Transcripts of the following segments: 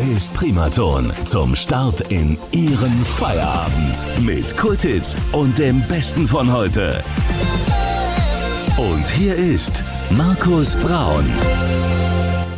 ist Primaton. Zum Start in Ihren Feierabend. Mit Kultits und dem Besten von heute. Und hier ist Markus Braun.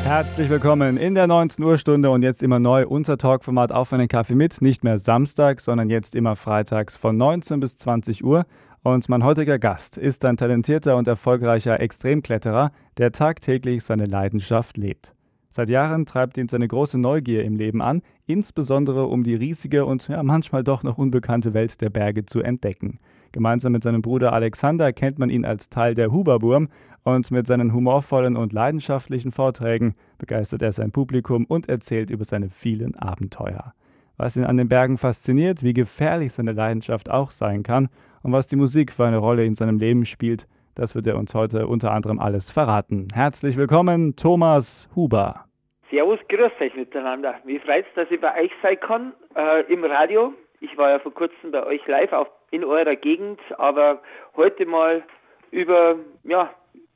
Herzlich willkommen in der 19 Uhr Stunde und jetzt immer neu unser Talkformat Auf einen Kaffee mit. Nicht mehr Samstag, sondern jetzt immer freitags von 19 bis 20 Uhr. Und mein heutiger Gast ist ein talentierter und erfolgreicher Extremkletterer, der tagtäglich seine Leidenschaft lebt. Seit Jahren treibt ihn seine große Neugier im Leben an, insbesondere um die riesige und ja, manchmal doch noch unbekannte Welt der Berge zu entdecken. Gemeinsam mit seinem Bruder Alexander kennt man ihn als Teil der Huberburm und mit seinen humorvollen und leidenschaftlichen Vorträgen begeistert er sein Publikum und erzählt über seine vielen Abenteuer. Was ihn an den Bergen fasziniert, wie gefährlich seine Leidenschaft auch sein kann und was die Musik für eine Rolle in seinem Leben spielt, das wird er uns heute unter anderem alles verraten. Herzlich willkommen, Thomas Huber. Servus, grüß euch miteinander. Wie freut es, dass ich bei euch sein kann äh, im Radio. Ich war ja vor kurzem bei euch live auf, in eurer Gegend, aber heute mal über, ja,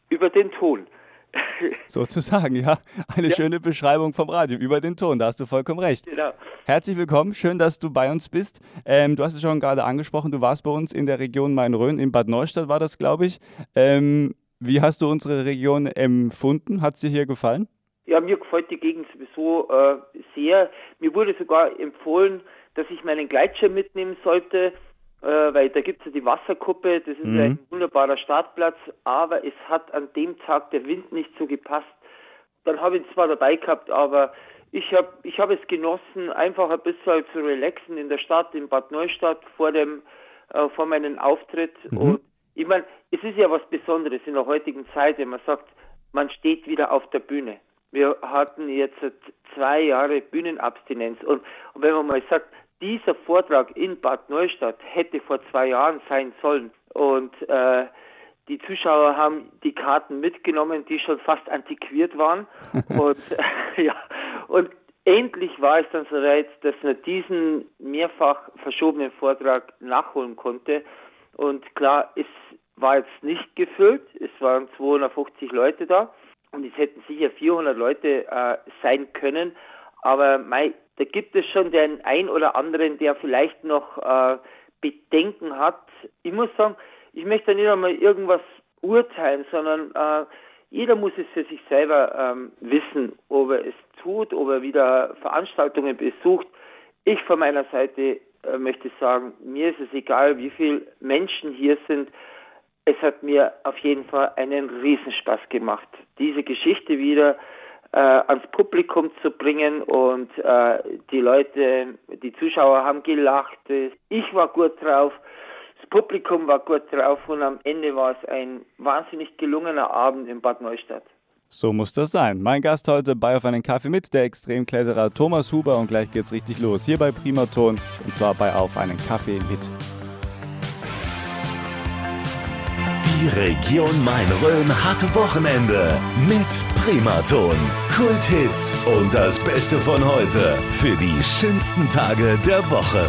über den Ton. Sozusagen, ja. Eine ja. schöne Beschreibung vom Radio über den Ton, da hast du vollkommen recht. Genau. Herzlich willkommen, schön, dass du bei uns bist. Ähm, du hast es schon gerade angesprochen, du warst bei uns in der Region Main-Rhön, in Bad Neustadt war das, glaube ich. Ähm, wie hast du unsere Region empfunden? Hat es dir hier gefallen? Ja, mir gefällt die Gegend sowieso äh, sehr. Mir wurde sogar empfohlen, dass ich meinen Gleitschirm mitnehmen sollte äh, weil da gibt es ja die Wasserkuppe, das ist mhm. ein wunderbarer Startplatz, aber es hat an dem Tag der Wind nicht so gepasst. Dann habe ich ihn zwar dabei gehabt, aber ich habe ich hab es genossen, einfach ein bisschen zu relaxen in der Stadt, in Bad Neustadt vor dem äh, vor meinem Auftritt. Mhm. Und ich meine, es ist ja was Besonderes in der heutigen Zeit, wenn man sagt, man steht wieder auf der Bühne. Wir hatten jetzt zwei Jahre Bühnenabstinenz und, und wenn man mal sagt, dieser Vortrag in Bad Neustadt hätte vor zwei Jahren sein sollen. Und äh, die Zuschauer haben die Karten mitgenommen, die schon fast antiquiert waren. und äh, ja, und endlich war es dann soweit, dass man diesen mehrfach verschobenen Vortrag nachholen konnte. Und klar, es war jetzt nicht gefüllt, es waren 250 Leute da und es hätten sicher 400 Leute äh, sein können. Aber mein, da gibt es schon den ein oder anderen, der vielleicht noch äh, Bedenken hat. Ich muss sagen, ich möchte nicht einmal irgendwas urteilen, sondern äh, jeder muss es für sich selber ähm, wissen, ob er es tut, ob er wieder Veranstaltungen besucht. Ich von meiner Seite äh, möchte sagen, mir ist es egal, wie viele Menschen hier sind. Es hat mir auf jeden Fall einen Riesenspaß gemacht, diese Geschichte wieder äh, ans Publikum zu bringen und äh, die Leute, die Zuschauer haben gelacht, ich war gut drauf, das Publikum war gut drauf und am Ende war es ein wahnsinnig gelungener Abend in Bad Neustadt. So muss das sein. Mein Gast heute bei Auf einen Kaffee mit, der Extremkletterer Thomas Huber und gleich geht's richtig los. Hier bei Primaton und zwar bei Auf einen Kaffee mit. Die Region Main-Rhön hat Wochenende mit Primaton, Kulthits und das Beste von heute für die schönsten Tage der Woche.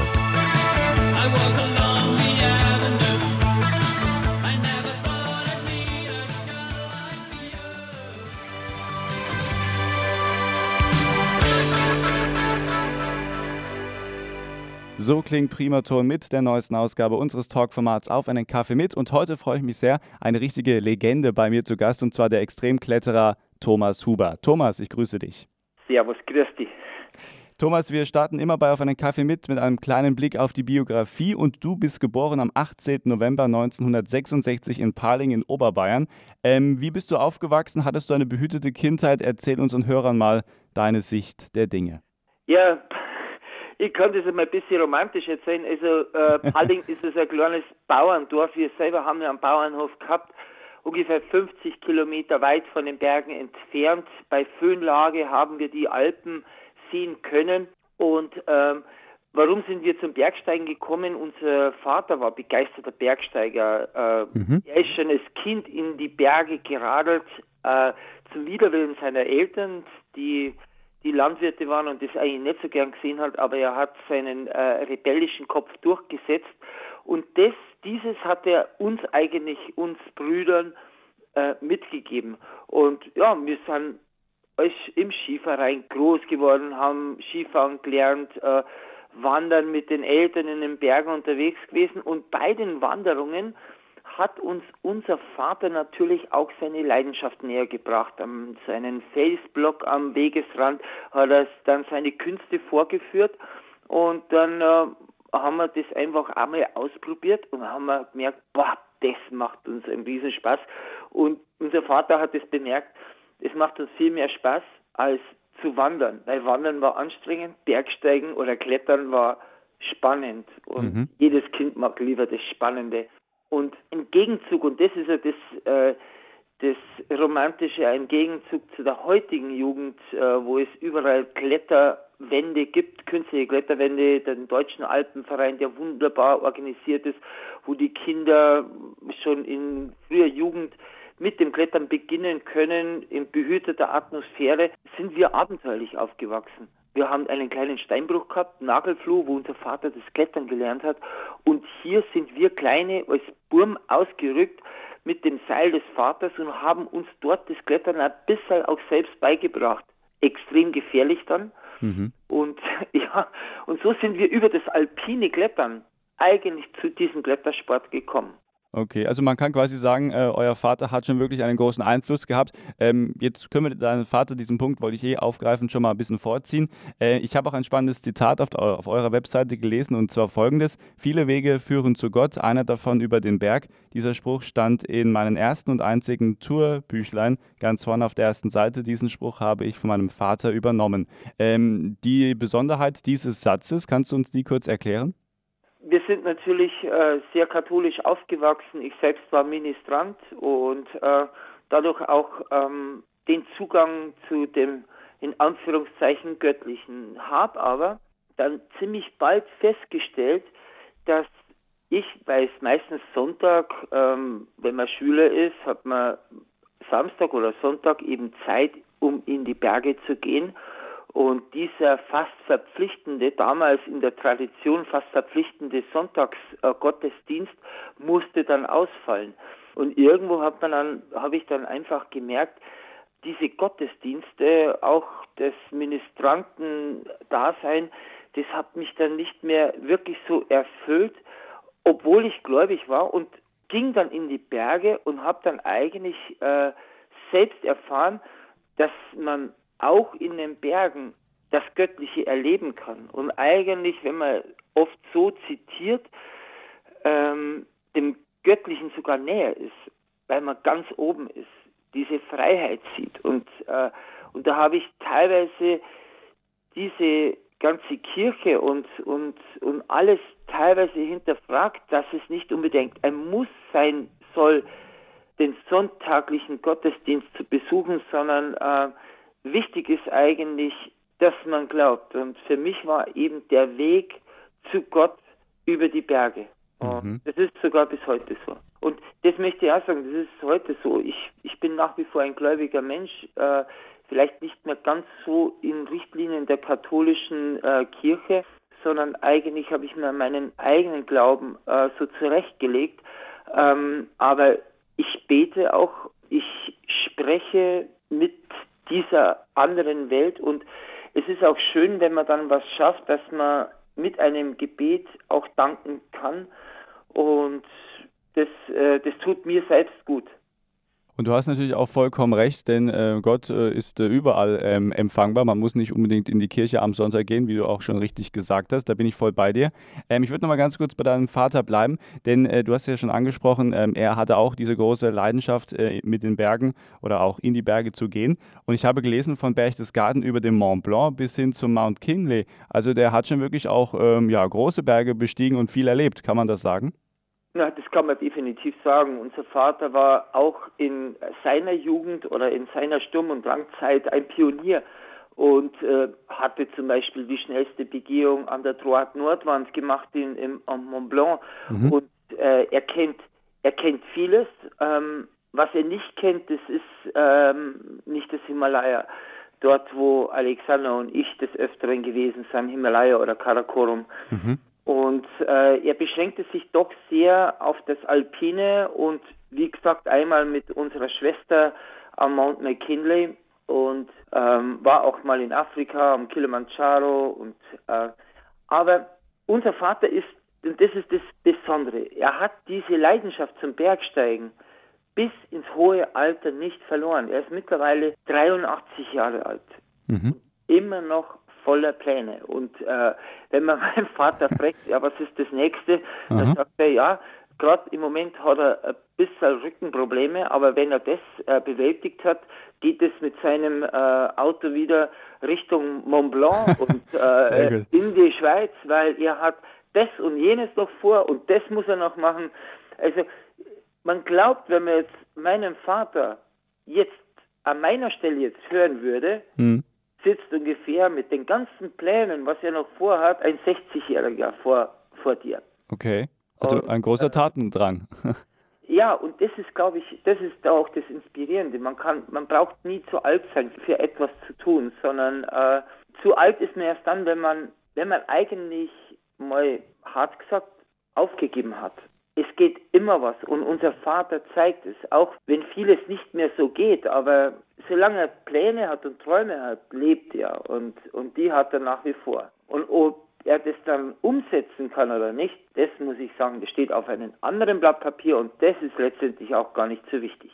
So klingt Primaton mit der neuesten Ausgabe unseres Talkformats auf einen Kaffee mit. Und heute freue ich mich sehr, eine richtige Legende bei mir zu Gast, und zwar der Extremkletterer Thomas Huber. Thomas, ich grüße dich. Servus, grüß dich. Thomas, wir starten immer bei Auf einen Kaffee mit mit einem kleinen Blick auf die Biografie und du bist geboren am 18. November 1966 in Paling in Oberbayern. Ähm, wie bist du aufgewachsen? Hattest du eine behütete Kindheit? Erzähl unseren Hörern mal deine Sicht der Dinge. Ja, ich kann das einmal ein bisschen romantisch erzählen. Also äh, Palling ist es ein kleines Bauerndorf. Wir selber haben ja einen Bauernhof gehabt, ungefähr 50 Kilometer weit von den Bergen entfernt. Bei Föhnlage haben wir die Alpen sehen können. Und ähm, warum sind wir zum Bergsteigen gekommen? Unser Vater war begeisterter Bergsteiger. Äh, mhm. Er ist schon als Kind in die Berge geradelt, äh, zum Widerwillen seiner Eltern, die die Landwirte waren und das eigentlich nicht so gern gesehen hat, aber er hat seinen äh, rebellischen Kopf durchgesetzt und das, dieses hat er uns eigentlich, uns Brüdern, äh, mitgegeben. Und ja, wir sind im Skiverein groß geworden, haben Skifahren gelernt, äh, wandern mit den Eltern in den Bergen unterwegs gewesen und bei den Wanderungen hat uns unser Vater natürlich auch seine Leidenschaft näher gebracht. An seinen Felsblock am Wegesrand hat er dann seine Künste vorgeführt und dann äh, haben wir das einfach einmal ausprobiert und haben wir gemerkt, boah, das macht uns einen Riesenspaß. Und unser Vater hat es bemerkt, es macht uns viel mehr Spaß als zu wandern, weil Wandern war anstrengend, Bergsteigen oder Klettern war spannend und mhm. jedes Kind mag lieber das Spannende. Und im Gegenzug, und das ist ja das, äh, das Romantische, ein Gegenzug zu der heutigen Jugend, äh, wo es überall Kletterwände gibt, künstliche Kletterwände, den Deutschen Alpenverein, der wunderbar organisiert ist, wo die Kinder schon in früher Jugend mit dem Klettern beginnen können, in behüteter Atmosphäre, sind wir abenteuerlich aufgewachsen. Wir haben einen kleinen Steinbruch gehabt, Nagelfluh, wo unser Vater das Klettern gelernt hat. Und hier sind wir Kleine als Burm ausgerückt mit dem Seil des Vaters und haben uns dort das Klettern ein bisschen auch selbst beigebracht. Extrem gefährlich dann. Mhm. Und ja, und so sind wir über das alpine Klettern eigentlich zu diesem Klettersport gekommen. Okay, also man kann quasi sagen, äh, euer Vater hat schon wirklich einen großen Einfluss gehabt. Ähm, jetzt können wir deinen Vater, diesen Punkt wollte ich eh aufgreifen, schon mal ein bisschen vorziehen. Äh, ich habe auch ein spannendes Zitat auf, auf, eurer Webseite gelesen und zwar folgendes: Viele Wege führen zu Gott, einer davon über den Berg. Dieser Spruch stand in meinem ersten und einzigen Tourbüchlein ganz vorne auf der ersten Seite. Diesen Spruch habe ich von meinem Vater übernommen. Ähm, die Besonderheit dieses Satzes, kannst du uns die kurz erklären? Wir sind natürlich äh, sehr katholisch aufgewachsen. Ich selbst war Ministrant und äh, dadurch auch ähm, den Zugang zu dem in Anführungszeichen göttlichen habe aber dann ziemlich bald festgestellt, dass ich, weil es meistens Sonntag, ähm, wenn man Schüler ist, hat man Samstag oder Sonntag eben Zeit, um in die Berge zu gehen. Und dieser fast verpflichtende, damals in der Tradition fast verpflichtende Sonntagsgottesdienst musste dann ausfallen. Und irgendwo hat man habe ich dann einfach gemerkt, diese Gottesdienste, auch das Ministranten-Dasein, das hat mich dann nicht mehr wirklich so erfüllt, obwohl ich gläubig war und ging dann in die Berge und habe dann eigentlich äh, selbst erfahren, dass man auch in den Bergen das Göttliche erleben kann. Und eigentlich, wenn man oft so zitiert, ähm, dem Göttlichen sogar näher ist, weil man ganz oben ist, diese Freiheit sieht. Und, äh, und da habe ich teilweise diese ganze Kirche und, und, und alles teilweise hinterfragt, dass es nicht unbedingt ein Muss sein soll, den sonntaglichen Gottesdienst zu besuchen, sondern äh, Wichtig ist eigentlich, dass man glaubt. Und für mich war eben der Weg zu Gott über die Berge. Mhm. Das ist sogar bis heute so. Und das möchte ich auch sagen, das ist heute so. Ich, ich bin nach wie vor ein gläubiger Mensch, äh, vielleicht nicht mehr ganz so in Richtlinien der katholischen äh, Kirche, sondern eigentlich habe ich mir meinen eigenen Glauben äh, so zurechtgelegt. Ähm, aber ich bete auch, ich spreche mit dieser anderen Welt. Und es ist auch schön, wenn man dann was schafft, dass man mit einem Gebet auch danken kann. Und das, äh, das tut mir selbst gut. Und du hast natürlich auch vollkommen recht, denn äh, Gott äh, ist äh, überall ähm, empfangbar. Man muss nicht unbedingt in die Kirche am Sonntag gehen, wie du auch schon richtig gesagt hast. Da bin ich voll bei dir. Ähm, ich würde noch mal ganz kurz bei deinem Vater bleiben, denn äh, du hast ja schon angesprochen, ähm, er hatte auch diese große Leidenschaft, äh, mit den Bergen oder auch in die Berge zu gehen. Und ich habe gelesen von Berchtesgaden über den Mont Blanc bis hin zum Mount Kinley. Also der hat schon wirklich auch ähm, ja, große Berge bestiegen und viel erlebt. Kann man das sagen? Ja, das kann man definitiv sagen. Unser Vater war auch in seiner Jugend oder in seiner Sturm- und Langzeit ein Pionier und äh, hatte zum Beispiel die schnellste Begehung an der Droite Nordwand gemacht in, im, am Mont Blanc. Mhm. Und äh, er, kennt, er kennt vieles. Ähm, was er nicht kennt, das ist ähm, nicht das Himalaya. Dort, wo Alexander und ich des Öfteren gewesen sind, Himalaya oder Karakorum. Mhm. Und äh, er beschränkte sich doch sehr auf das Alpine und wie gesagt einmal mit unserer Schwester am Mount McKinley und ähm, war auch mal in Afrika am Kilimanjaro und äh, aber unser Vater ist und das ist das Besondere. Er hat diese Leidenschaft zum Bergsteigen bis ins hohe Alter nicht verloren. Er ist mittlerweile 83 Jahre alt. Mhm. Immer noch voller Pläne. Und äh, wenn man meinen Vater fragt, ja, was ist das nächste, dann sagt er, ja, gerade im Moment hat er ein bisschen Rückenprobleme, aber wenn er das äh, bewältigt hat, geht es mit seinem äh, Auto wieder Richtung Mont Blanc und äh, in die Schweiz, weil er hat das und jenes noch vor und das muss er noch machen. Also man glaubt, wenn man jetzt meinen Vater jetzt an meiner Stelle jetzt hören würde, hm. Sitzt ungefähr mit den ganzen Plänen, was er noch vorhat, ein 60-Jähriger vor, vor dir. Okay. Also und, ein großer äh, Tatendrang. Ja, und das ist, glaube ich, das ist auch das Inspirierende. Man kann, man braucht nie zu alt sein für etwas zu tun, sondern äh, zu alt ist man erst dann, wenn man, wenn man eigentlich mal hart gesagt aufgegeben hat. Es geht immer was und unser Vater zeigt es, auch wenn vieles nicht mehr so geht, aber solange er Pläne hat und Träume hat, lebt er und, und die hat er nach wie vor. Und ob er das dann umsetzen kann oder nicht, das muss ich sagen, das steht auf einem anderen Blatt Papier und das ist letztendlich auch gar nicht so wichtig.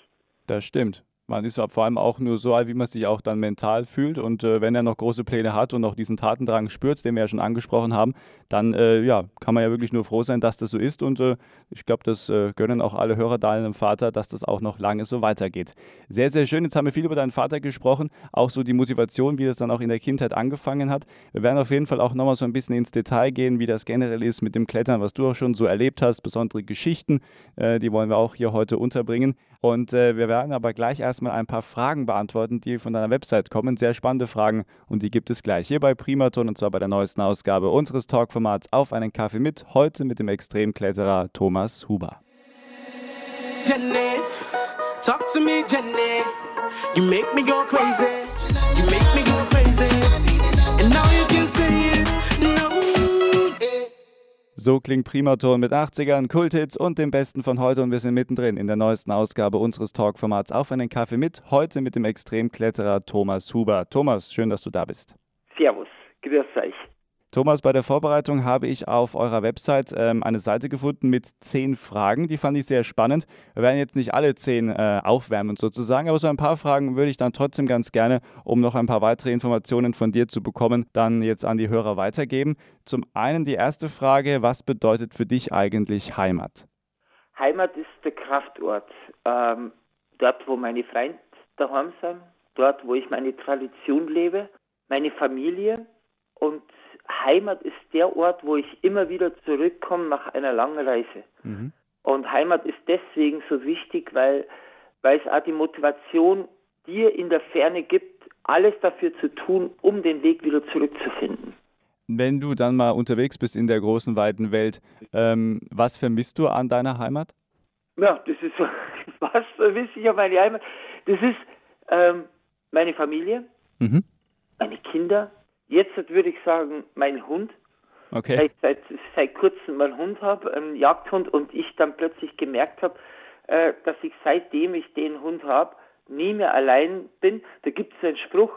Das stimmt man ist vor allem auch nur so alt, wie man sich auch dann mental fühlt. Und äh, wenn er noch große Pläne hat und auch diesen Tatendrang spürt, den wir ja schon angesprochen haben, dann äh, ja, kann man ja wirklich nur froh sein, dass das so ist. Und äh, ich glaube, das äh, gönnen auch alle Hörer deinem Vater, dass das auch noch lange so weitergeht. Sehr, sehr schön. Jetzt haben wir viel über deinen Vater gesprochen, auch so die Motivation, wie das dann auch in der Kindheit angefangen hat. Wir werden auf jeden Fall auch nochmal so ein bisschen ins Detail gehen, wie das generell ist mit dem Klettern, was du auch schon so erlebt hast, besondere Geschichten, äh, die wollen wir auch hier heute unterbringen. Und äh, wir werden aber gleich erstmal ein paar Fragen beantworten, die von deiner Website kommen. Sehr spannende Fragen und die gibt es gleich hier bei Primaton und zwar bei der neuesten Ausgabe unseres Talkformats Auf einen Kaffee mit. Heute mit dem Extremkletterer Thomas Huber. You make me go crazy. You make me go crazy. And now you can say it. So klingt Primaton mit 80ern, Kulthits und dem Besten von heute und wir sind mittendrin in der neuesten Ausgabe unseres Talkformats Auf einen Kaffee mit, heute mit dem Extremkletterer Thomas Huber. Thomas, schön, dass du da bist. Servus, grüß euch. Thomas, bei der Vorbereitung habe ich auf eurer Website ähm, eine Seite gefunden mit zehn Fragen. Die fand ich sehr spannend. Wir werden jetzt nicht alle zehn äh, aufwärmen sozusagen, aber so ein paar Fragen würde ich dann trotzdem ganz gerne, um noch ein paar weitere Informationen von dir zu bekommen, dann jetzt an die Hörer weitergeben. Zum einen die erste Frage, was bedeutet für dich eigentlich Heimat? Heimat ist der Kraftort. Ähm, dort, wo meine Freunde daheim sind, dort, wo ich meine Tradition lebe, meine Familie und Heimat ist der Ort, wo ich immer wieder zurückkomme nach einer langen Reise. Mhm. Und Heimat ist deswegen so wichtig, weil, weil es auch die Motivation dir in der Ferne gibt, alles dafür zu tun, um den Weg wieder zurückzufinden. Wenn du dann mal unterwegs bist in der großen, weiten Welt, ähm, was vermisst du an deiner Heimat? Ja, das ist so, was vermisse ich an meiner Heimat? Das ist ähm, meine Familie, mhm. meine Kinder, Jetzt würde ich sagen, mein Hund. Okay. Weil ich seit, seit kurzem meinen Hund habe, einen Jagdhund, und ich dann plötzlich gemerkt habe, äh, dass ich seitdem ich den Hund habe, nie mehr allein bin. Da gibt es einen Spruch,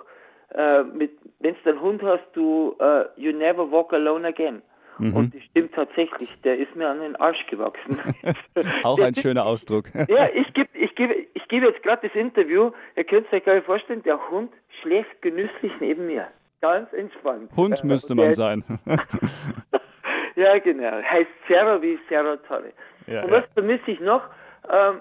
äh, wenn du einen Hund hast, du, uh, you never walk alone again. Mhm. Und das stimmt tatsächlich, der ist mir an den Arsch gewachsen. Auch ein schöner Ausdruck. ja, ich gebe ich geb, ich geb jetzt gerade das Interview, ihr könnt euch gar nicht vorstellen, der Hund schläft genüsslich neben mir. Ganz entspannt. Hund äh, müsste man sein. ja, genau. Heißt Serra wie Serra Torre. Ja, und was ja. vermisse ich noch? Ähm,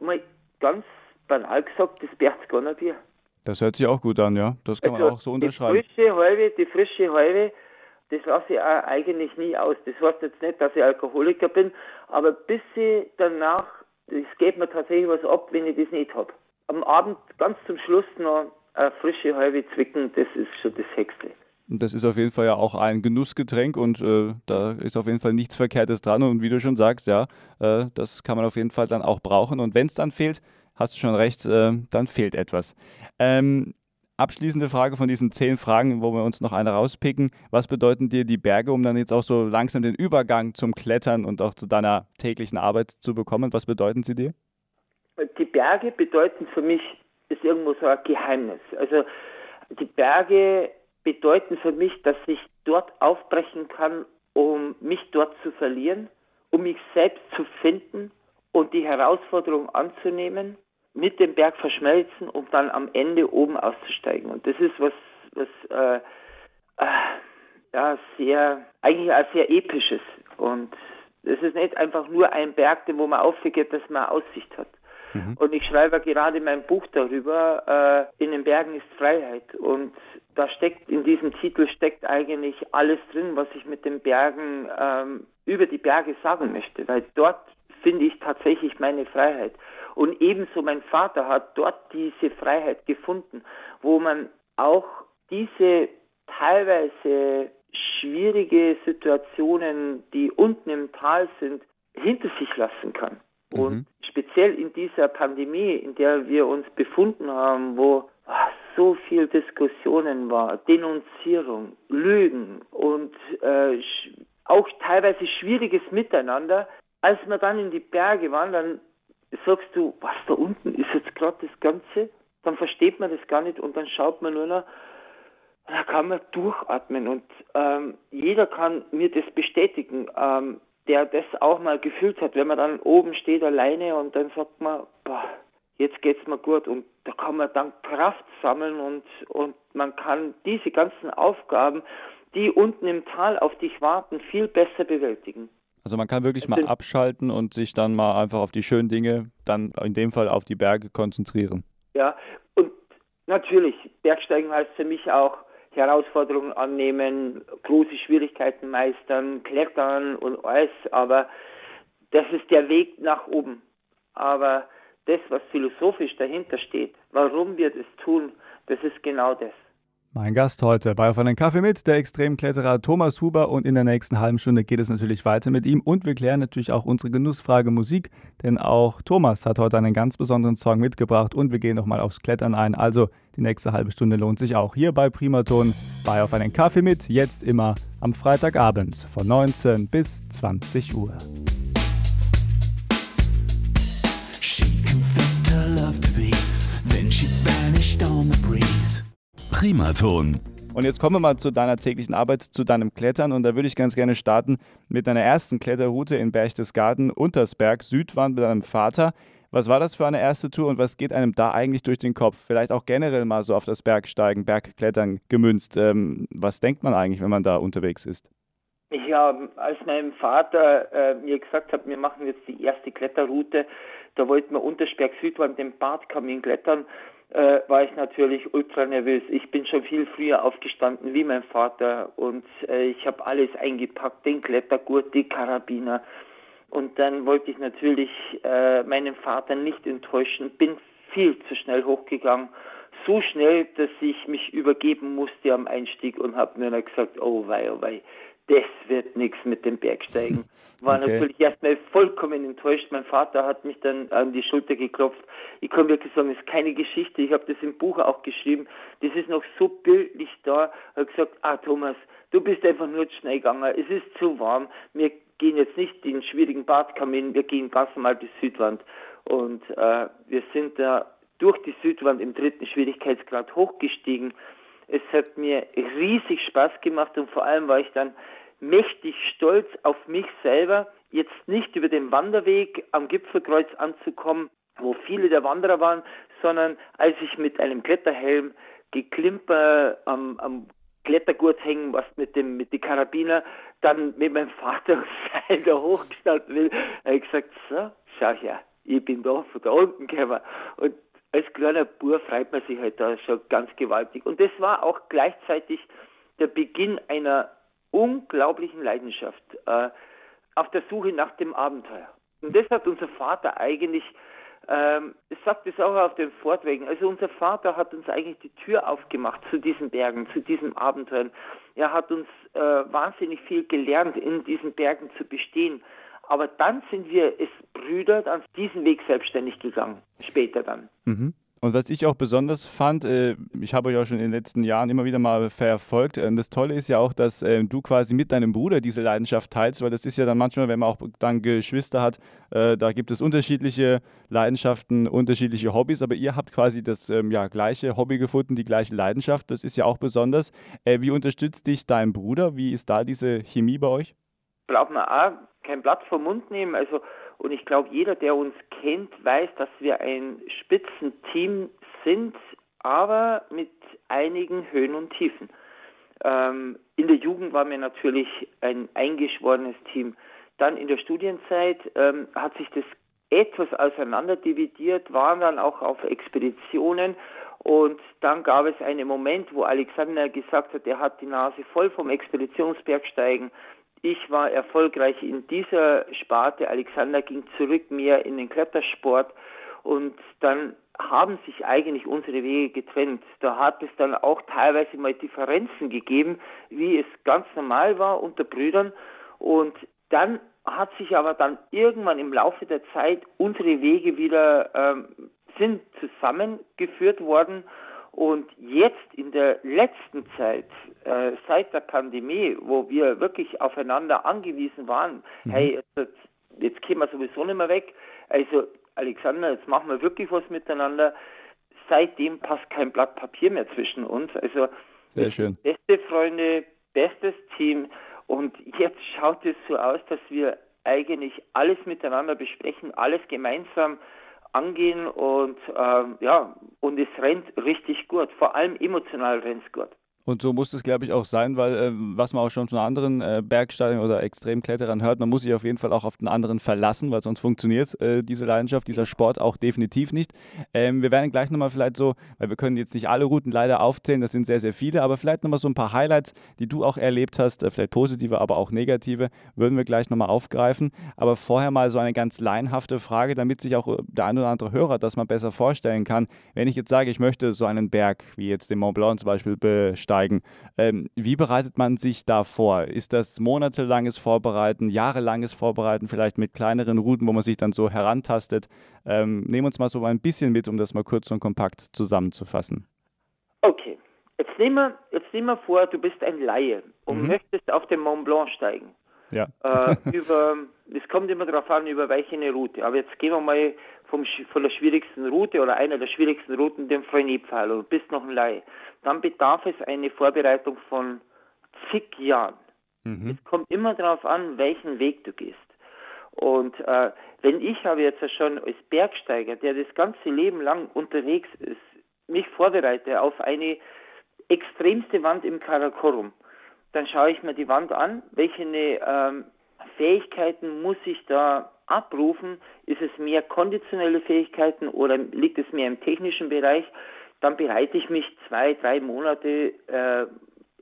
mal ganz banal gesagt, das Berchtesgadener Bier. Das hört sich auch gut an, ja. Das kann also man auch so unterschreiben. Die frische Halbe, die frische Halbe, das lasse ich auch eigentlich nie aus. Das heißt jetzt nicht, dass ich Alkoholiker bin, aber bis ich danach, es geht mir tatsächlich was ab, wenn ich das nicht habe. Am Abend ganz zum Schluss noch eine frische halbe Zwicken, das ist schon das Höchste. Das ist auf jeden Fall ja auch ein Genussgetränk und äh, da ist auf jeden Fall nichts Verkehrtes dran. Und wie du schon sagst, ja, äh, das kann man auf jeden Fall dann auch brauchen. Und wenn es dann fehlt, hast du schon recht, äh, dann fehlt etwas. Ähm, abschließende Frage von diesen zehn Fragen, wo wir uns noch eine rauspicken. Was bedeuten dir die Berge, um dann jetzt auch so langsam den Übergang zum Klettern und auch zu deiner täglichen Arbeit zu bekommen? Was bedeuten sie dir? Die Berge bedeuten für mich ist irgendwo so ein Geheimnis. Also die Berge bedeuten für mich, dass ich dort aufbrechen kann, um mich dort zu verlieren, um mich selbst zu finden und die Herausforderung anzunehmen, mit dem Berg verschmelzen, um dann am Ende oben auszusteigen. Und das ist was, was äh, äh, ja, sehr, eigentlich auch sehr episches. Und es ist nicht einfach nur ein Berg, wo man aufgeht, dass man Aussicht hat. Mhm. Und ich schreibe gerade mein Buch darüber, äh, in den Bergen ist Freiheit. Und da steckt, in diesem Titel steckt eigentlich alles drin, was ich mit den Bergen, ähm, über die Berge sagen möchte. Weil dort finde ich tatsächlich meine Freiheit. Und ebenso mein Vater hat dort diese Freiheit gefunden, wo man auch diese teilweise schwierige Situationen, die unten im Tal sind, hinter sich lassen kann. Mhm. Und speziell in dieser Pandemie, in der wir uns befunden haben, wo so viel Diskussionen war, Denunzierung, Lügen und äh, auch teilweise schwieriges Miteinander, als wir dann in die Berge waren, dann sagst du, was da unten ist jetzt gerade das Ganze, dann versteht man das gar nicht und dann schaut man nur noch, da kann man durchatmen. Und ähm, jeder kann mir das bestätigen, ähm, der das auch mal gefühlt hat, wenn man dann oben steht alleine und dann sagt man, boah, jetzt geht's mir gut und da kann man dann Kraft sammeln und, und man kann diese ganzen Aufgaben, die unten im Tal auf dich warten, viel besser bewältigen. Also man kann wirklich mal abschalten und sich dann mal einfach auf die schönen Dinge, dann in dem Fall auf die Berge konzentrieren. Ja, und natürlich, Bergsteigen heißt für mich auch Herausforderungen annehmen, große Schwierigkeiten meistern, klettern und alles, aber das ist der Weg nach oben. Aber das, was philosophisch dahinter steht, warum wir das tun, das ist genau das. Mein Gast heute bei Auf einen Kaffee mit, der Extremkletterer Thomas Huber. Und in der nächsten halben Stunde geht es natürlich weiter mit ihm. Und wir klären natürlich auch unsere Genussfrage Musik, denn auch Thomas hat heute einen ganz besonderen Song mitgebracht. Und wir gehen nochmal aufs Klettern ein. Also die nächste halbe Stunde lohnt sich auch hier bei Primaton bei Auf einen Kaffee mit. Jetzt immer am Freitagabend von 19 bis 20 Uhr. Primaton. Und jetzt kommen wir mal zu deiner täglichen Arbeit, zu deinem Klettern. Und da würde ich ganz gerne starten mit deiner ersten Kletterroute in Berchtesgaden, Untersberg, Südwand mit deinem Vater. Was war das für eine erste Tour und was geht einem da eigentlich durch den Kopf? Vielleicht auch generell mal so auf das Bergsteigen, Bergklettern gemünzt. Ähm, was denkt man eigentlich, wenn man da unterwegs ist? Ja, als mein Vater äh, mir gesagt hat, wir machen jetzt die erste Kletterroute, da wollten wir Untersberg Südwand den Badkamin klettern äh, war ich natürlich ultra nervös. Ich bin schon viel früher aufgestanden wie mein Vater und äh, ich habe alles eingepackt, den Klettergurt, die Karabiner. Und dann wollte ich natürlich äh, meinen Vater nicht enttäuschen, bin viel zu schnell hochgegangen. So schnell, dass ich mich übergeben musste am Einstieg und habe mir dann gesagt, oh wei, oh wei, das wird nichts mit dem Bergsteigen. War okay. natürlich erstmal vollkommen enttäuscht. Mein Vater hat mich dann an die Schulter geklopft. Ich kann wirklich sagen, es ist keine Geschichte. Ich habe das im Buch auch geschrieben. Das ist noch so bildlich da. Er hat gesagt, ah Thomas, du bist einfach nur schnell gegangen. Es ist zu warm. Wir gehen jetzt nicht den schwierigen Badkamin, wir gehen ganz normal die Südwand. Und äh, wir sind da durch die Südwand im dritten Schwierigkeitsgrad hochgestiegen. Es hat mir riesig Spaß gemacht und vor allem war ich dann mächtig stolz auf mich selber, jetzt nicht über den Wanderweg am Gipfelkreuz anzukommen, wo viele der Wanderer waren, sondern als ich mit einem Kletterhelm geklimper am, am Klettergurt hängen, was mit dem mit die Karabiner, dann mit meinem Vater da hochgestanden will, habe ich gesagt, so, schau her, ich bin da von da unten gekommen. Und als kleiner Bub freut man sich halt da schon ganz gewaltig. Und das war auch gleichzeitig der Beginn einer unglaublichen Leidenschaft äh, auf der Suche nach dem Abenteuer. Und das hat unser Vater eigentlich, ähm, es sagt es auch auf den Vorträgen, also unser Vater hat uns eigentlich die Tür aufgemacht zu diesen Bergen, zu diesen Abenteuern. Er hat uns äh, wahnsinnig viel gelernt, in diesen Bergen zu bestehen. Aber dann sind wir es Brüder auf diesen Weg selbstständig gegangen, später dann. Mhm. Und was ich auch besonders fand, äh, ich habe euch auch schon in den letzten Jahren immer wieder mal verfolgt. Äh, das Tolle ist ja auch, dass äh, du quasi mit deinem Bruder diese Leidenschaft teilst, weil das ist ja dann manchmal, wenn man auch dann Geschwister hat, da gibt es unterschiedliche Leidenschaften, unterschiedliche Hobbys, aber ihr habt quasi das ähm, ja, gleiche Hobby gefunden, die gleiche Leidenschaft. Das ist ja auch besonders. Wie unterstützt dich dein Bruder? Wie ist da diese Chemie bei euch? Braucht man auch kein Blatt vom Mund nehmen. Also und ich glaube, jeder, der uns kennt, weiß, dass wir ein Spitzenteam sind, aber mit einigen Höhen und Tiefen. Ähm, in der Jugend waren wir natürlich ein eingeschworenes Team. Dann in der Studienzeit ähm, hat sich das etwas auseinanderdividiert, waren dann auch auf Expeditionen und dann gab es einen Moment, wo Alexander gesagt hat, er hat die Nase voll vom Expeditionsbergsteigen. Ich war erfolgreich in dieser Sparte. Alexander ging zurück mehr in den Klettersport und dann haben sich eigentlich unsere Wege getrennt. Da hat es dann auch teilweise mal Differenzen gegeben, wie es ganz normal war unter Brüdern. Und dann hat sich aber dann irgendwann im Laufe der Zeit unsere Wege wieder ähm, sind zusammengeführt worden und jetzt in der letzten Zeit, äh, seit der Pandemie, wo wir wirklich aufeinander angewiesen waren, mhm. hey, jetzt, jetzt gehen wir sowieso nicht mehr weg. Also Alexander, jetzt machen wir wirklich was miteinander. Seitdem passt kein Blatt Papier mehr zwischen uns. Also Sehr schön. beste Freunde, bestes Team. Und jetzt schaut es so aus, dass wir eigentlich alles miteinander besprechen, alles gemeinsam angehen und ähm, ja, und es rennt richtig gut. Vor allem emotional rennt es gut. Und so muss es, glaube ich, auch sein, weil äh, was man auch schon von anderen äh, Bergsteigern oder Extremkletterern hört, man muss sich auf jeden Fall auch auf den anderen verlassen, weil sonst funktioniert äh, diese Leidenschaft, dieser Sport auch definitiv nicht. Ähm, wir werden gleich nochmal vielleicht so, weil wir können jetzt nicht alle Routen leider aufzählen, das sind sehr, sehr viele, aber vielleicht nochmal so ein paar Highlights, die du auch erlebt hast, äh, vielleicht positive, aber auch negative, würden wir gleich nochmal aufgreifen. Aber vorher mal so eine ganz laienhafte Frage, damit sich auch äh, der ein oder andere Hörer das mal besser vorstellen kann. Wenn ich jetzt sage, ich möchte so einen Berg, wie jetzt den Mont Blanc zum Beispiel, besteigen, einsteigen. Ähm, wie bereitet man sich da vor? Ist das monatelanges Vorbereiten, jahrelanges Vorbereiten, vielleicht mit kleineren Routen, wo man sich dann so herantastet? Ähm, nehmen uns mal so ein bisschen mit, um das mal kurz und kompakt zusammenzufassen. Okay, jetzt nehmen wir, jetzt nehmen wir vor, du bist ein Laie und mhm. möchtest auf den Mont Blanc steigen. Ja. Äh, über, es kommt immer darauf an, über welche Route. Aber jetzt gehen wir mal vom, von der schwierigsten Route oder einer der schwierigsten Routen, dem Freuny-Pfeil, und bist noch ein Laie. Dann bedarf es eine Vorbereitung von zig Jahren. Mhm. Es kommt immer darauf an, welchen Weg du gehst. Und äh, wenn ich habe jetzt schon als Bergsteiger, der das ganze Leben lang unterwegs ist, mich vorbereite auf eine extremste Wand im Karakorum, dann schaue ich mir die Wand an, welche ähm, Fähigkeiten muss ich da abrufen? Ist es mehr konditionelle Fähigkeiten oder liegt es mehr im technischen Bereich? Dann bereite ich mich zwei, drei Monate äh,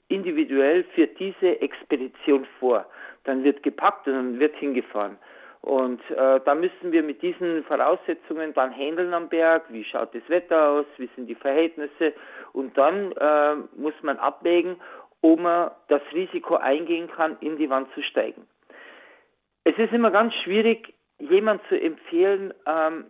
individuell für diese Expedition vor. Dann wird gepackt und dann wird hingefahren. Und äh, da müssen wir mit diesen Voraussetzungen dann handeln am Berg. Wie schaut das Wetter aus? Wie sind die Verhältnisse? Und dann äh, muss man abwägen, ob man das Risiko eingehen kann, in die Wand zu steigen. Es ist immer ganz schwierig, jemand zu empfehlen, ähm,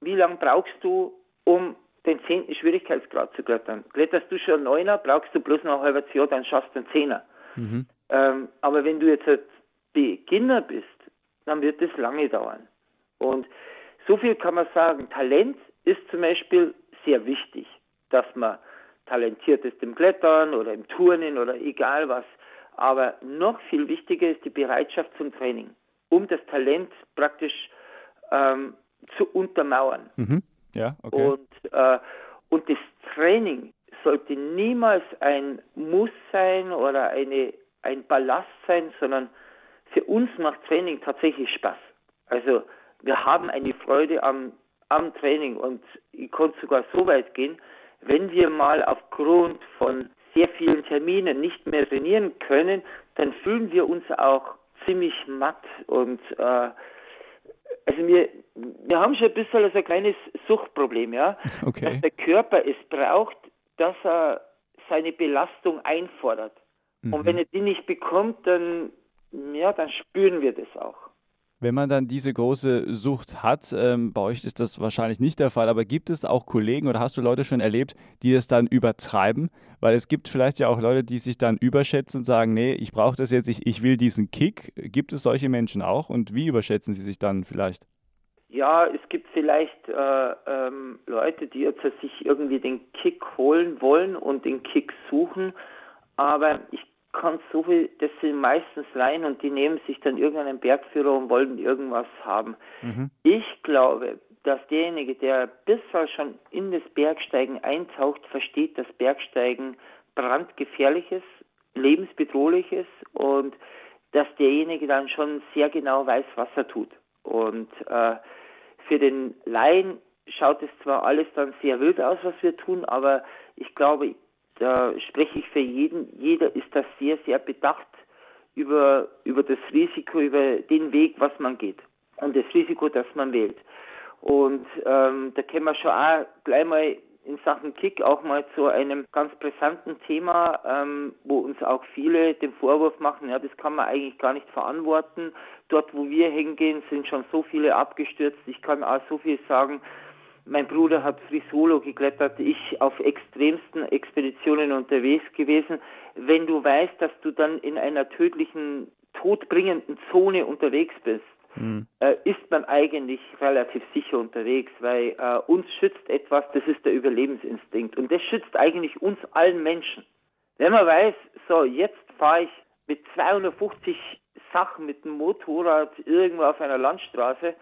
wie lange brauchst du, um den zehnten Schwierigkeitsgrad zu klettern. Kletterst du schon neuner, brauchst du bloß noch ein halbes Jahr, dann schaffst du einen Zehner. Mhm. Ähm, aber wenn du jetzt ein Beginner bist, dann wird es lange dauern. Und so viel kann man sagen, Talent ist zum Beispiel sehr wichtig, dass man talentiert ist im Klettern oder im Turnen oder egal was. Aber noch viel wichtiger ist die Bereitschaft zum Training um das Talent praktisch ähm, zu untermauern. Mhm. Ja, okay. Und, äh, und das Training sollte niemals ein Muss sein oder eine, ein Ballast sein, sondern für uns macht Training tatsächlich Spaß. Also wir haben eine Freude am, am Training und ich konnte sogar so weit gehen, wenn wir mal aufgrund von sehr vielen Terminen nicht mehr trainieren können, dann fühlen wir uns auch ziemlich matt und äh, also wir, wir haben schon ein bisschen so ein kleines Suchtproblem, ja. Okay. Dass der Körper es braucht, dass er seine Belastung einfordert. Mhm. Und wenn er die nicht bekommt, dann, ja, dann spüren wir das auch. Wenn man dann diese große Sucht hat, ähm, bei euch ist das wahrscheinlich nicht der Fall, aber gibt es auch Kollegen oder hast du Leute schon erlebt, die es dann übertreiben? Weil es gibt vielleicht ja auch Leute, die sich dann überschätzen und sagen, nee, ich brauche das jetzt, ich, ich will diesen Kick. Gibt es solche Menschen auch und wie überschätzen sie sich dann vielleicht? Ja, es gibt vielleicht äh, ähm, Leute, die jetzt sich irgendwie den Kick holen wollen und den Kick suchen, aber ich kann so viel, das sind meistens Laien und die nehmen sich dann irgendeinen Bergführer und wollen irgendwas haben. Mhm. Ich glaube, dass derjenige, der bisher schon in das Bergsteigen eintaucht, versteht, dass Bergsteigen brandgefährlich ist, lebensbedrohlich ist und dass derjenige dann schon sehr genau weiß, was er tut. Und äh, für den Laien schaut es zwar alles dann sehr wild aus, was wir tun, aber ich glaube, da spreche ich für jeden, jeder ist da sehr, sehr bedacht über, über das Risiko, über den Weg, was man geht und das Risiko, das man wählt. Und ähm, da können wir schon auch gleich mal in Sachen Kick auch mal zu einem ganz brisanten Thema, ähm, wo uns auch viele den Vorwurf machen, ja, das kann man eigentlich gar nicht verantworten. Dort, wo wir hingehen, sind schon so viele abgestürzt. Ich kann auch so viel sagen. Mein Bruder hat Free Solo geklettert, ich auf extremsten Expeditionen unterwegs gewesen. Wenn du weißt, dass du dann in einer tödlichen, todbringenden Zone unterwegs bist, mhm. äh, ist man eigentlich relativ sicher unterwegs, weil äh, uns schützt etwas, das ist der Überlebensinstinkt. Und das schützt eigentlich uns allen Menschen. Wenn man weiß, so jetzt fahre ich mit 250 Sachen mit dem Motorrad irgendwo auf einer Landstraße,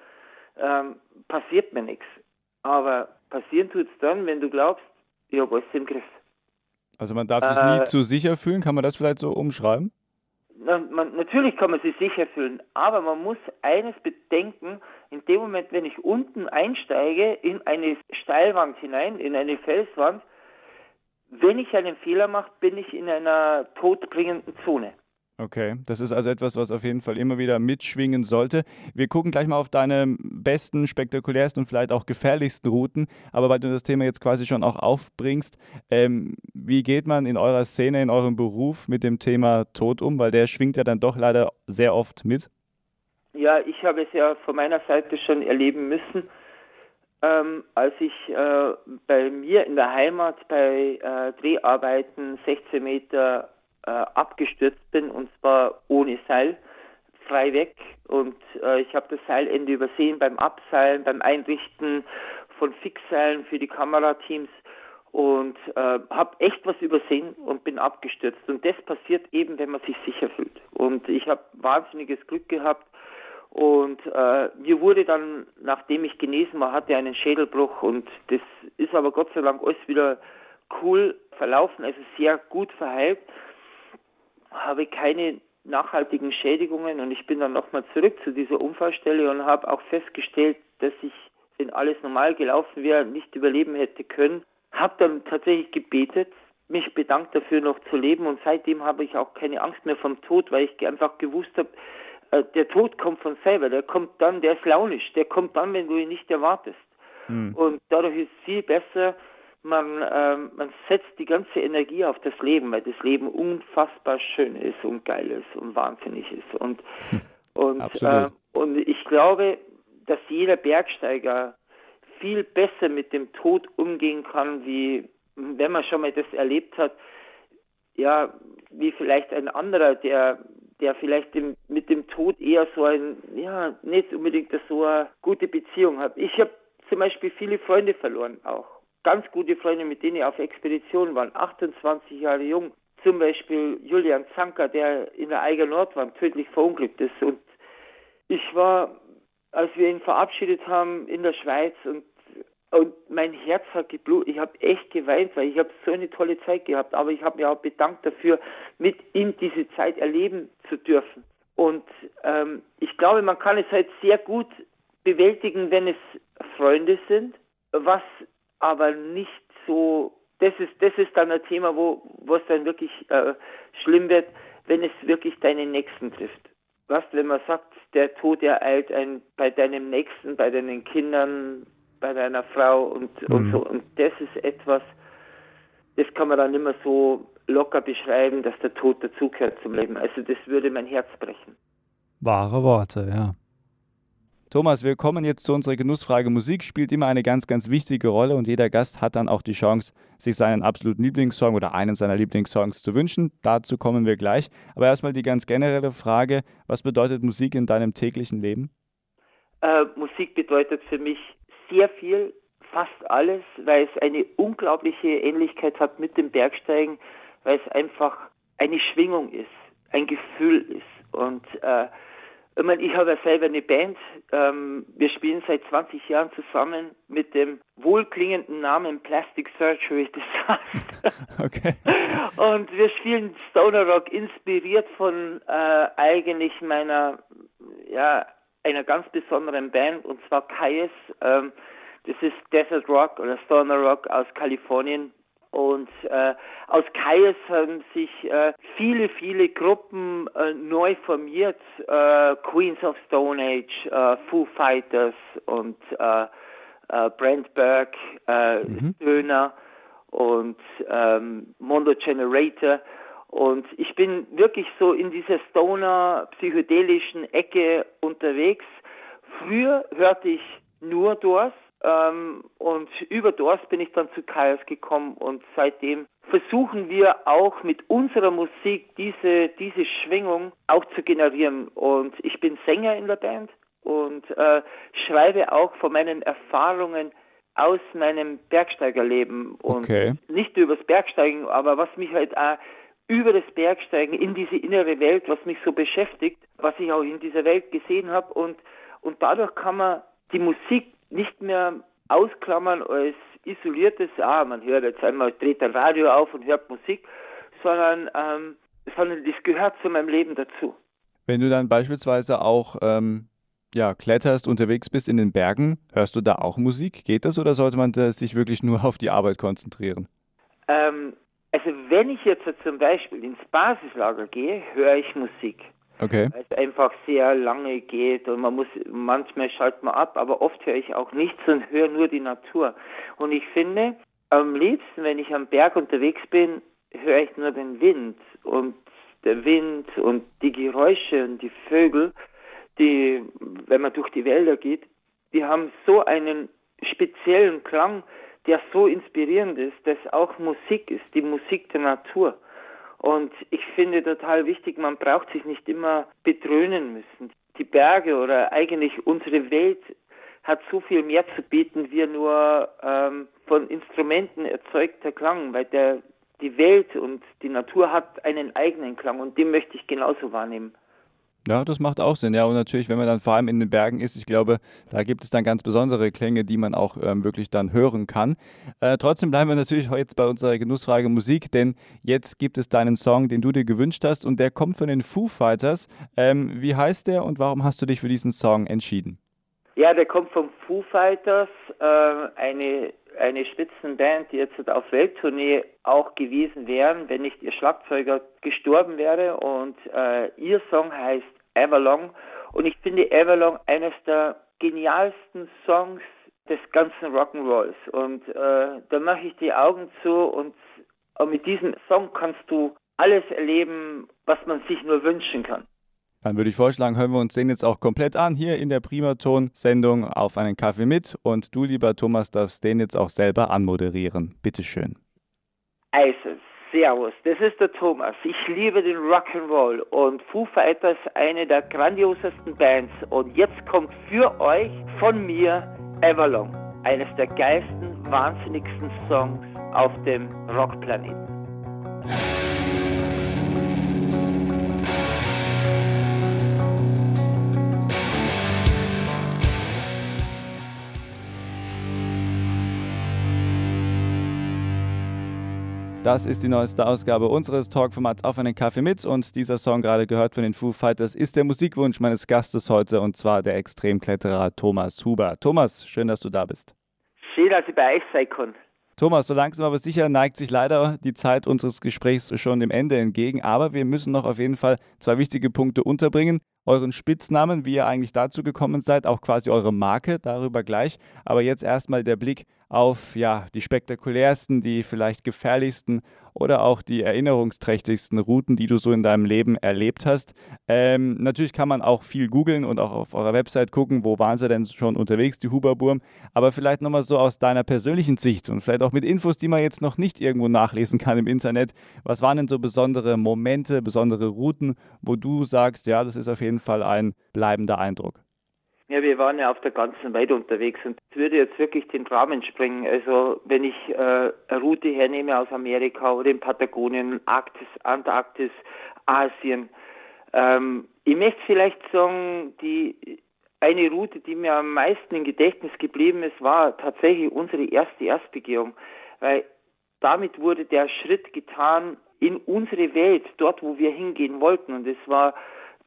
ähm, passiert mir nichts. Aber passieren tut es dann, wenn du glaubst, ich habe alles im Griff. Also man darf sich äh, nie zu sicher fühlen, kann man das vielleicht so umschreiben? Na, man, natürlich kann man sich sicher fühlen, aber man muss eines bedenken, in dem Moment, wenn ich unten einsteige in eine Steilwand hinein, in eine Felswand, wenn ich einen Fehler mache, bin ich in einer todbringenden Zone. Okay, das ist also etwas, was auf jeden Fall immer wieder mitschwingen sollte. Wir gucken gleich mal auf deine besten, spektakulärsten und vielleicht auch gefährlichsten Routen. Aber weil du das Thema jetzt quasi schon auch aufbringst, ähm, wie geht man in eurer Szene, in eurem Beruf mit dem Thema Tod um? Weil der schwingt ja dann doch leider sehr oft mit. Ja, ich habe es ja von meiner Seite schon erleben müssen. Ähm, als ich äh, bei mir in der Heimat bei äh, Dreharbeiten 16 Meter äh, abgestürzt bin und zwar ohne Seil, frei weg. Und äh, ich habe das Seilende übersehen beim Abseilen, beim Einrichten von Fixseilen für die Kamerateams und äh, habe echt was übersehen und bin abgestürzt. Und das passiert eben, wenn man sich sicher fühlt. Und ich habe wahnsinniges Glück gehabt. Und äh, mir wurde dann, nachdem ich genesen war, hatte einen Schädelbruch und das ist aber Gott sei Dank alles wieder cool verlaufen, also sehr gut verheilt habe keine nachhaltigen Schädigungen und ich bin dann nochmal zurück zu dieser Unfallstelle und habe auch festgestellt, dass ich, wenn alles normal gelaufen wäre, nicht überleben hätte können. Habe dann tatsächlich gebetet, mich bedankt dafür noch zu leben und seitdem habe ich auch keine Angst mehr vom Tod, weil ich einfach gewusst habe, äh, der Tod kommt von selber, der kommt dann, der ist launisch, der kommt dann, wenn du ihn nicht erwartest. Hm. Und dadurch ist es viel besser, man, ähm, man setzt die ganze Energie auf das Leben, weil das Leben unfassbar schön ist und geil ist und wahnsinnig ist. Und, und, äh, und ich glaube, dass jeder Bergsteiger viel besser mit dem Tod umgehen kann, wie wenn man schon mal das erlebt hat, ja, wie vielleicht ein anderer, der, der vielleicht dem, mit dem Tod eher so ein, ja, nicht unbedingt so eine gute Beziehung hat. Ich habe zum Beispiel viele Freunde verloren auch ganz gute Freunde, mit denen ich auf Expeditionen waren, 28 Jahre jung. Zum Beispiel Julian Zanker, der in der Eiger Nordwand tödlich verunglückt ist. Und ich war, als wir ihn verabschiedet haben in der Schweiz und und mein Herz hat geblutet. Ich habe echt geweint, weil ich habe so eine tolle Zeit gehabt. Aber ich habe mir auch bedankt dafür, mit ihm diese Zeit erleben zu dürfen. Und ähm, ich glaube, man kann es halt sehr gut bewältigen, wenn es Freunde sind. Was aber nicht so, das ist, das ist dann ein Thema, wo, wo es dann wirklich äh, schlimm wird, wenn es wirklich deinen Nächsten trifft. Was, wenn man sagt, der Tod ereilt ein bei deinem Nächsten, bei deinen Kindern, bei deiner Frau und, mhm. und so. Und das ist etwas, das kann man dann immer so locker beschreiben, dass der Tod dazugehört zum Leben. Also das würde mein Herz brechen. Wahre Worte, ja. Thomas, wir kommen jetzt zu unserer Genussfrage. Musik spielt immer eine ganz, ganz wichtige Rolle und jeder Gast hat dann auch die Chance, sich seinen absoluten Lieblingssong oder einen seiner Lieblingssongs zu wünschen. Dazu kommen wir gleich. Aber erstmal die ganz generelle Frage, was bedeutet Musik in deinem täglichen Leben? Äh, Musik bedeutet für mich sehr viel, fast alles, weil es eine unglaubliche Ähnlichkeit hat mit dem Bergsteigen, weil es einfach eine Schwingung ist, ein Gefühl ist. Und äh, ich meine, ich habe ja selber eine Band. Ähm, wir spielen seit 20 Jahren zusammen mit dem wohlklingenden Namen Plastic Surgery Disaster. Okay. Und wir spielen Stoner Rock inspiriert von äh, eigentlich meiner, ja, einer ganz besonderen Band und zwar Kaius. Ähm, das ist Desert Rock oder Stoner Rock aus Kalifornien. Und äh, aus Kaius haben sich äh, viele, viele Gruppen äh, neu formiert. Äh, Queens of Stone Age, äh, Foo Fighters und äh, Brent Berg, mhm. Döner und ähm, Mondo Generator. Und ich bin wirklich so in dieser Stoner psychedelischen Ecke unterwegs. Früher hörte ich nur Doors, ähm, und über Dorst bin ich dann zu Kaios gekommen und seitdem versuchen wir auch mit unserer Musik diese, diese Schwingung auch zu generieren. Und ich bin Sänger in der Band und äh, schreibe auch von meinen Erfahrungen aus meinem Bergsteigerleben und okay. nicht über das Bergsteigen, aber was mich halt auch über das Bergsteigen in diese innere Welt, was mich so beschäftigt, was ich auch in dieser Welt gesehen habe und, und dadurch kann man die Musik nicht mehr ausklammern als isoliertes, ah, man hört jetzt einmal, dreht ein Radio auf und hört Musik, sondern, ähm, sondern das gehört zu meinem Leben dazu. Wenn du dann beispielsweise auch ähm, ja, kletterst, unterwegs bist in den Bergen, hörst du da auch Musik? Geht das oder sollte man sich wirklich nur auf die Arbeit konzentrieren? Ähm, also wenn ich jetzt zum Beispiel ins Basislager gehe, höre ich Musik. Okay. Weil es einfach sehr lange geht und man muss, manchmal schaltet man ab, aber oft höre ich auch nichts und höre nur die Natur. Und ich finde, am liebsten, wenn ich am Berg unterwegs bin, höre ich nur den Wind und der Wind und die Geräusche und die Vögel, die, wenn man durch die Wälder geht, die haben so einen speziellen Klang, der so inspirierend ist, dass auch Musik ist, die Musik der Natur. Und ich finde total wichtig, man braucht sich nicht immer bedröhnen müssen. Die Berge oder eigentlich unsere Welt hat so viel mehr zu bieten, wie nur ähm, von Instrumenten erzeugter Klang, weil der, die Welt und die Natur hat einen eigenen Klang und den möchte ich genauso wahrnehmen. Ja, das macht auch Sinn. Ja, und natürlich, wenn man dann vor allem in den Bergen ist, ich glaube, da gibt es dann ganz besondere Klänge, die man auch ähm, wirklich dann hören kann. Äh, trotzdem bleiben wir natürlich jetzt bei unserer Genussfrage Musik, denn jetzt gibt es deinen Song, den du dir gewünscht hast und der kommt von den Foo Fighters. Ähm, wie heißt der und warum hast du dich für diesen Song entschieden? Ja, der kommt von Foo Fighters, äh, eine eine Spitzenband, die jetzt auf Welttournee auch gewesen wären, wenn nicht ihr Schlagzeuger gestorben wäre. Und äh, ihr Song heißt Everlong. Und ich finde Everlong eines der genialsten Songs des ganzen Rock'n'Rolls. Und äh, da mache ich die Augen zu und, und mit diesem Song kannst du alles erleben, was man sich nur wünschen kann. Dann würde ich vorschlagen, hören wir uns den jetzt auch komplett an, hier in der Primaton-Sendung auf einen Kaffee mit. Und du, lieber Thomas, darfst den jetzt auch selber anmoderieren. Bitteschön. Also, Servus, das ist der Thomas. Ich liebe den Rock'n'Roll und Foo Fighters eine der grandiosesten Bands. Und jetzt kommt für euch von mir Everlong, eines der geilsten, wahnsinnigsten Songs auf dem Rockplaneten. Das ist die neueste Ausgabe unseres Talkformats Auf einen Kaffee mit und dieser Song gerade gehört von den Foo Fighters ist der Musikwunsch meines Gastes heute und zwar der Extremkletterer Thomas Huber. Thomas, schön, dass du da bist. Schön, dass ich bei euch sein kann. Thomas, so langsam aber sicher neigt sich leider die Zeit unseres Gesprächs schon dem Ende entgegen, aber wir müssen noch auf jeden Fall zwei wichtige Punkte unterbringen. Euren Spitznamen, wie ihr eigentlich dazu gekommen seid, auch quasi eure Marke, darüber gleich. Aber jetzt erstmal der Blick auf ja, die spektakulärsten, die vielleicht gefährlichsten oder auch die erinnerungsträchtigsten Routen, die du so in deinem Leben erlebt hast. Ähm, natürlich kann man auch viel googeln und auch auf eurer Website gucken, wo waren sie denn schon unterwegs, die Huberburm. Aber vielleicht nochmal so aus deiner persönlichen Sicht und vielleicht auch mit Infos, die man jetzt noch nicht irgendwo nachlesen kann im Internet. Was waren denn so besondere Momente, besondere Routen, wo du sagst, ja, das ist auf jeden Fall ein bleibender Eindruck? Ja, wir waren ja auf der ganzen Welt unterwegs und es würde jetzt wirklich den Rahmen springen. Also wenn ich äh, eine Route hernehme aus Amerika oder in Patagonien, Arktis, Antarktis, Asien. Ähm, ich möchte vielleicht sagen, die eine Route, die mir am meisten im Gedächtnis geblieben ist, war tatsächlich unsere erste Erstbegehung, weil damit wurde der Schritt getan in unsere Welt, dort, wo wir hingehen wollten. Und es war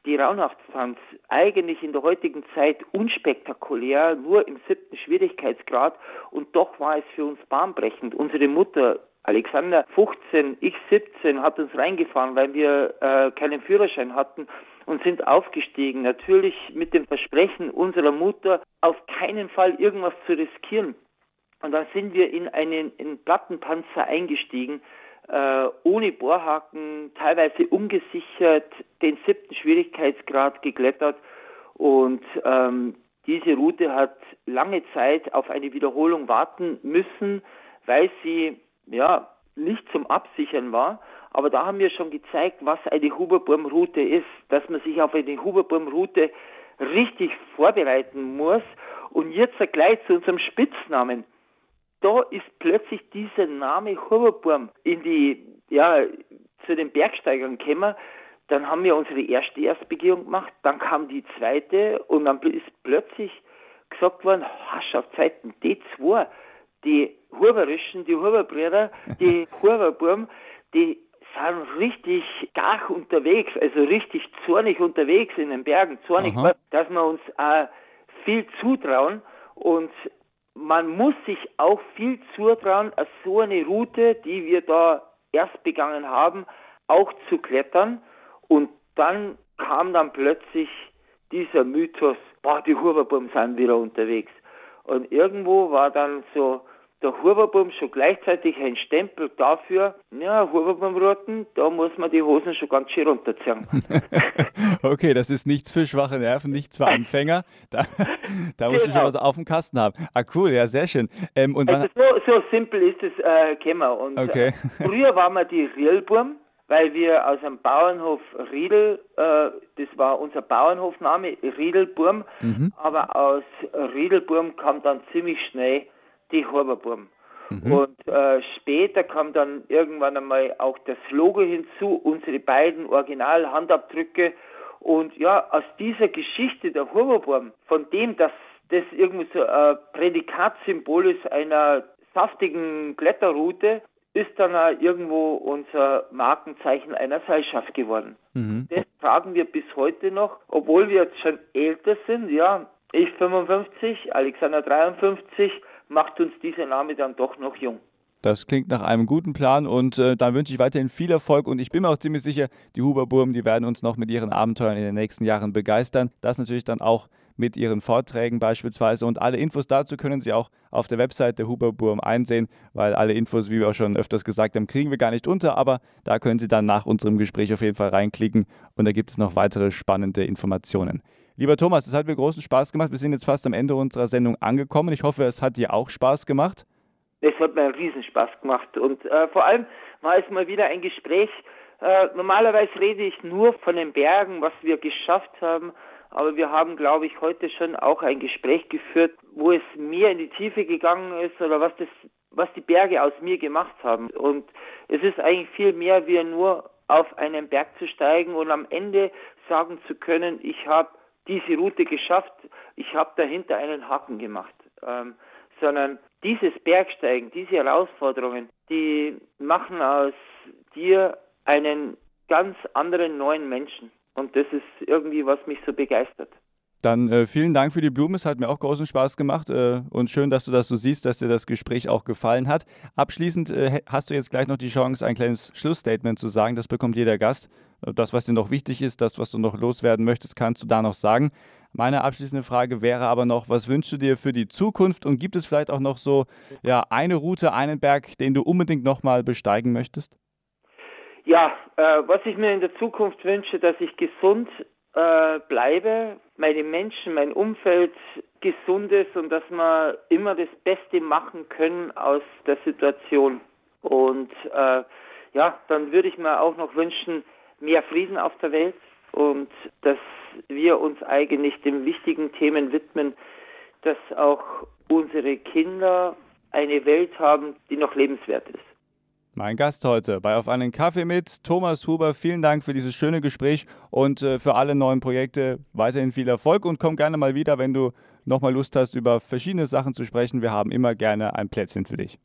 die Rauhnachtstanz eigentlich in der heutigen Zeit unspektakulär, nur im siebten Schwierigkeitsgrad und doch war es für uns bahnbrechend. Unsere Mutter Alexander 15, ich 17 hat uns reingefahren, weil wir äh, keinen Führerschein hatten und sind aufgestiegen. Natürlich mit dem Versprechen unserer Mutter, auf keinen Fall irgendwas zu riskieren. Und dann sind wir in einen in Plattenpanzer eingestiegen, äh, ohne Bohrhaken, teilweise ungesichert, den siebten Schwierigkeitsgrad geklettert und ähm, diese Route hat lange Zeit auf eine Wiederholung warten müssen, weil sie ja nicht zum Absichern war. Aber da haben wir schon gezeigt, was eine Huberburm-Route ist, dass man sich auf eine Huberburm-Route richtig vorbereiten muss. Und jetzt gleich zu unserem Spitznamen da ist plötzlich dieser Name Hoverburm in die, ja, zu den Bergsteigern gekommen. Dann haben wir unsere erste Erstbegehung gemacht, dann kam die zweite und dann ist plötzlich gesagt worden, hasch auf Zeiten D2, die Huberischen, die Huberbrüder, die Huberburm, die sind richtig gar unterwegs, also richtig zornig unterwegs in den Bergen, zornig, Aha. dass wir uns auch viel zutrauen und man muss sich auch viel zutrauen, so eine Route, die wir da erst begangen haben, auch zu klettern. Und dann kam dann plötzlich dieser Mythos, boah, die Huberburm sind wieder unterwegs. Und irgendwo war dann so der Huberbaum schon gleichzeitig ein Stempel dafür, ja, Huberbaumrouten, da muss man die Hosen schon ganz schön runterziehen. okay, das ist nichts für schwache Nerven, nichts für Anfänger. Da, da muss genau. ich schon was auf dem Kasten haben. Ah, cool, ja, sehr schön. Ähm, und also so, so simpel ist es äh, gekommen. Und okay. äh, früher waren wir die Rielburm, weil wir aus dem Bauernhof Riedel, äh, das war unser Bauernhofname, Riedelburm, mhm. aber aus Riedelburm kam dann ziemlich schnell die Horberburm. Mhm. Und äh, später kam dann irgendwann einmal auch das Logo hinzu, unsere beiden Originalhandabdrücke. Und ja, aus dieser Geschichte der Horberburm, von dem, dass das irgendwie so ein Prädikatssymbol ist einer saftigen Kletterroute, ist dann auch irgendwo unser Markenzeichen einer Seilschaft geworden. Mhm. Das tragen wir bis heute noch, obwohl wir jetzt schon älter sind, ja, ich 55, Alexander 53, macht uns dieser Name dann doch noch jung. Das klingt nach einem guten Plan und äh, da wünsche ich weiterhin viel Erfolg und ich bin mir auch ziemlich sicher, die Huberburm, die werden uns noch mit ihren Abenteuern in den nächsten Jahren begeistern. Das natürlich dann auch mit ihren Vorträgen beispielsweise und alle Infos dazu können Sie auch auf der Website der Huberburm einsehen, weil alle Infos, wie wir auch schon öfters gesagt haben, kriegen wir gar nicht unter, aber da können Sie dann nach unserem Gespräch auf jeden Fall reinklicken und da gibt es noch weitere spannende Informationen. Lieber Thomas, es hat mir großen Spaß gemacht. Wir sind jetzt fast am Ende unserer Sendung angekommen. Ich hoffe, es hat dir auch Spaß gemacht. Es hat mir einen Riesenspaß gemacht und äh, vor allem war es mal wieder ein Gespräch. Äh, normalerweise rede ich nur von den Bergen, was wir geschafft haben, aber wir haben, glaube ich, heute schon auch ein Gespräch geführt, wo es mehr in die Tiefe gegangen ist oder was das, was die Berge aus mir gemacht haben. Und es ist eigentlich viel mehr wie nur auf einen Berg zu steigen und am Ende sagen zu können, ich habe diese Route geschafft, ich habe dahinter einen Haken gemacht. Ähm, sondern dieses Bergsteigen, diese Herausforderungen, die machen aus dir einen ganz anderen neuen Menschen. Und das ist irgendwie, was mich so begeistert. Dann äh, vielen Dank für die Blumen. Es hat mir auch großen Spaß gemacht äh, und schön, dass du das so siehst, dass dir das Gespräch auch gefallen hat. Abschließend äh, hast du jetzt gleich noch die Chance, ein kleines Schlussstatement zu sagen. Das bekommt jeder Gast. Das, was dir noch wichtig ist, das, was du noch loswerden möchtest, kannst du da noch sagen. Meine abschließende Frage wäre aber noch, was wünschst du dir für die Zukunft und gibt es vielleicht auch noch so ja, eine Route, einen Berg, den du unbedingt nochmal besteigen möchtest? Ja, äh, was ich mir in der Zukunft wünsche, dass ich gesund äh, bleibe, meine Menschen, mein Umfeld gesund ist und dass wir immer das Beste machen können aus der Situation. Und äh, ja, dann würde ich mir auch noch wünschen, mehr Frieden auf der Welt und dass wir uns eigentlich den wichtigen Themen widmen, dass auch unsere Kinder eine Welt haben, die noch lebenswert ist. Mein Gast heute bei Auf einen Kaffee mit Thomas Huber. Vielen Dank für dieses schöne Gespräch und äh, für alle neuen Projekte weiterhin viel Erfolg und komm gerne mal wieder, wenn du nochmal Lust hast, über verschiedene Sachen zu sprechen. Wir haben immer gerne ein Plätzchen für dich.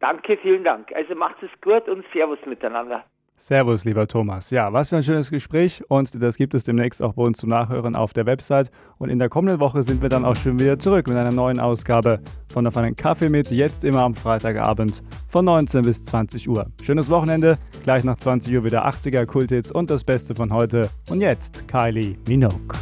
Danke, vielen Dank. Also macht es gut und Servus miteinander. Servus, lieber Thomas. Ja, was für ein schönes Gespräch und das gibt es demnächst auch bei uns zum Nachhören auf der Website. Und in der kommenden Woche sind wir dann auch schon wieder zurück mit einer neuen Ausgabe von Auf einen Kaffee mit, jetzt immer am Freitagabend von 19 bis 20 Uhr. Schönes Wochenende, gleich nach 20 Uhr wieder 80er Kulthits und das Beste von heute. Und jetzt Kylie Minogue.